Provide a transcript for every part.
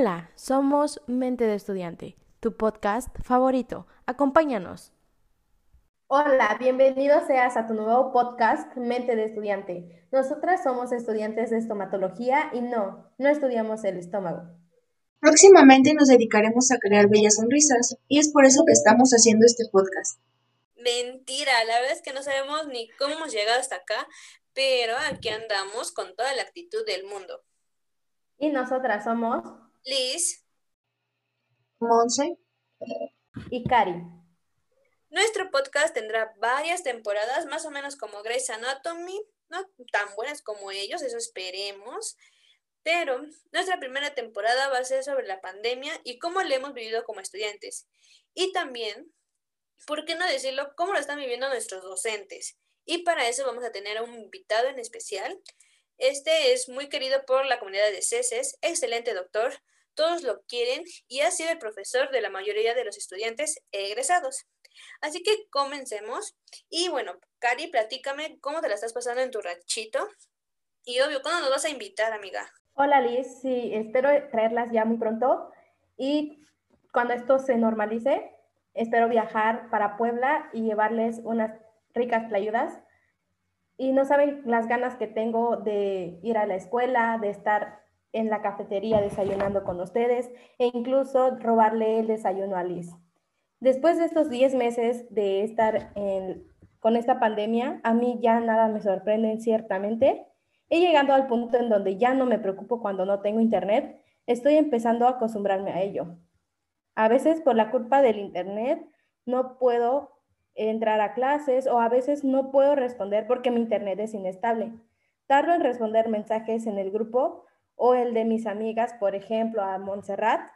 Hola, somos Mente de Estudiante, tu podcast favorito. Acompáñanos. Hola, bienvenido seas a tu nuevo podcast Mente de Estudiante. Nosotras somos estudiantes de estomatología y no, no estudiamos el estómago. Próximamente nos dedicaremos a crear bellas sonrisas y es por eso que estamos haciendo este podcast. Mentira, la verdad es que no sabemos ni cómo hemos llegado hasta acá, pero aquí andamos con toda la actitud del mundo. Y nosotras somos Liz, Monse y Cari. Nuestro podcast tendrá varias temporadas, más o menos como Grey's Anatomy, no tan buenas como ellos, eso esperemos. Pero nuestra primera temporada va a ser sobre la pandemia y cómo la hemos vivido como estudiantes. Y también, ¿por qué no decirlo? ¿Cómo lo están viviendo nuestros docentes? Y para eso vamos a tener a un invitado en especial. Este es muy querido por la comunidad de CESES, excelente doctor, todos lo quieren y ha sido el profesor de la mayoría de los estudiantes egresados. Así que comencemos. Y bueno, Cari, platícame cómo te la estás pasando en tu ranchito. Y obvio, ¿cuándo nos vas a invitar, amiga? Hola Liz, sí, espero traerlas ya muy pronto. Y cuando esto se normalice, espero viajar para Puebla y llevarles unas ricas playudas. Y no saben las ganas que tengo de ir a la escuela, de estar en la cafetería desayunando con ustedes e incluso robarle el desayuno a Liz. Después de estos 10 meses de estar con esta pandemia, a mí ya nada me sorprende ciertamente. He llegado al punto en donde ya no me preocupo cuando no tengo internet, estoy empezando a acostumbrarme a ello. A veces por la culpa del internet no puedo entrar a clases o a veces no puedo responder porque mi internet es inestable. Tardo en responder mensajes en el grupo o el de mis amigas, por ejemplo, a Montserrat,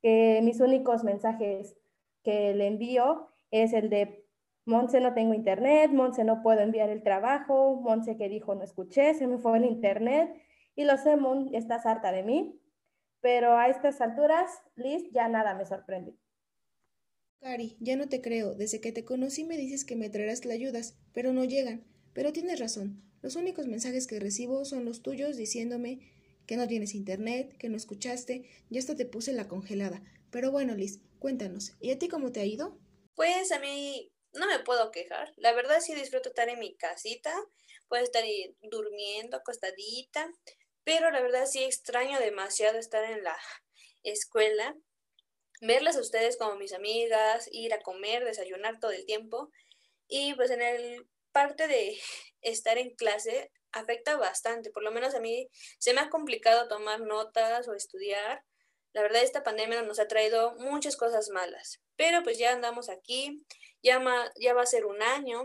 que mis únicos mensajes que le envío es el de Monse no tengo internet, Monse no puedo enviar el trabajo, Monse que dijo no escuché, se me fue el internet y lo sé, Mon, estás harta de mí, pero a estas alturas, Liz, ya nada me sorprende. Cari, ya no te creo, desde que te conocí me dices que me traerás la ayudas, pero no llegan, pero tienes razón, los únicos mensajes que recibo son los tuyos diciéndome que no tienes internet, que no escuchaste, ya hasta te puse la congelada. Pero bueno, Liz, cuéntanos, ¿y a ti cómo te ha ido? Pues a mí no me puedo quejar. La verdad sí disfruto estar en mi casita, puedo estar durmiendo, acostadita, pero la verdad sí extraño demasiado estar en la escuela, verlas a ustedes como mis amigas, ir a comer, desayunar todo el tiempo. Y pues en el parte de estar en clase afecta bastante, por lo menos a mí se me ha complicado tomar notas o estudiar. La verdad esta pandemia nos ha traído muchas cosas malas, pero pues ya andamos aquí, ya, ya va a ser un año.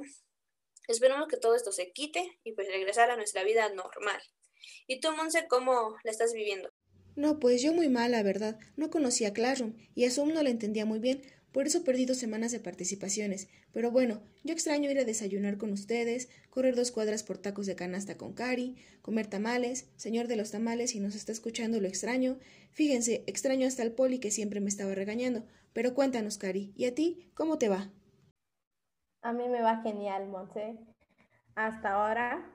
Esperamos que todo esto se quite y pues regresar a nuestra vida normal. ¿Y tú, Monse, cómo la estás viviendo? No, pues yo muy mal, la verdad. No conocía Classroom y a Zoom no la entendía muy bien, por eso he perdido semanas de participaciones. Pero bueno, yo extraño ir a desayunar con ustedes, correr dos cuadras por tacos de canasta con Cari, comer tamales, señor de los tamales, si nos está escuchando lo extraño. Fíjense, extraño hasta el poli que siempre me estaba regañando. Pero cuéntanos, Cari, ¿y a ti cómo te va? A mí me va genial, Monse, hasta ahora,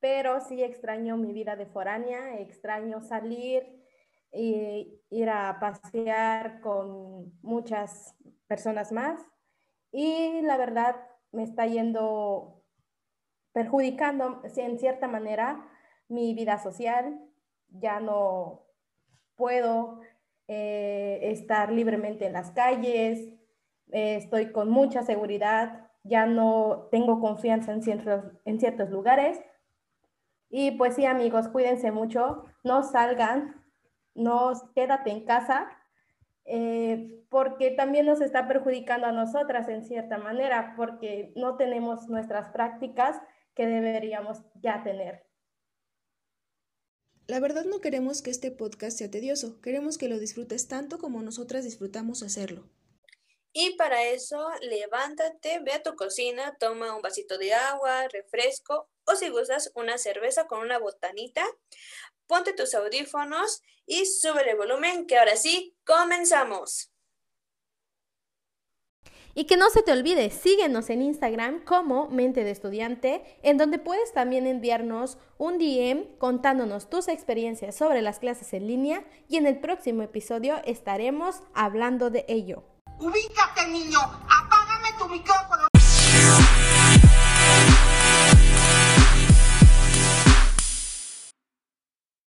pero sí extraño mi vida de foránea, extraño salir y ir a pasear con muchas personas más y la verdad me está yendo perjudicando en cierta manera mi vida social. Ya no puedo eh, estar libremente en las calles, eh, estoy con mucha seguridad, ya no tengo confianza en ciertos, en ciertos lugares. Y pues sí, amigos, cuídense mucho, no salgan, no quédate en casa eh, porque también nos está perjudicando a nosotras en cierta manera, porque no tenemos nuestras prácticas que deberíamos ya tener. La verdad no queremos que este podcast sea tedioso, queremos que lo disfrutes tanto como nosotras disfrutamos hacerlo. Y para eso, levántate, ve a tu cocina, toma un vasito de agua, refresco o si gustas una cerveza con una botanita ponte tus audífonos y sube el volumen que ahora sí, comenzamos. Y que no se te olvide, síguenos en Instagram como Mente de Estudiante, en donde puedes también enviarnos un DM contándonos tus experiencias sobre las clases en línea y en el próximo episodio estaremos hablando de ello. Ubícate, niño. Apágame tu micrófono.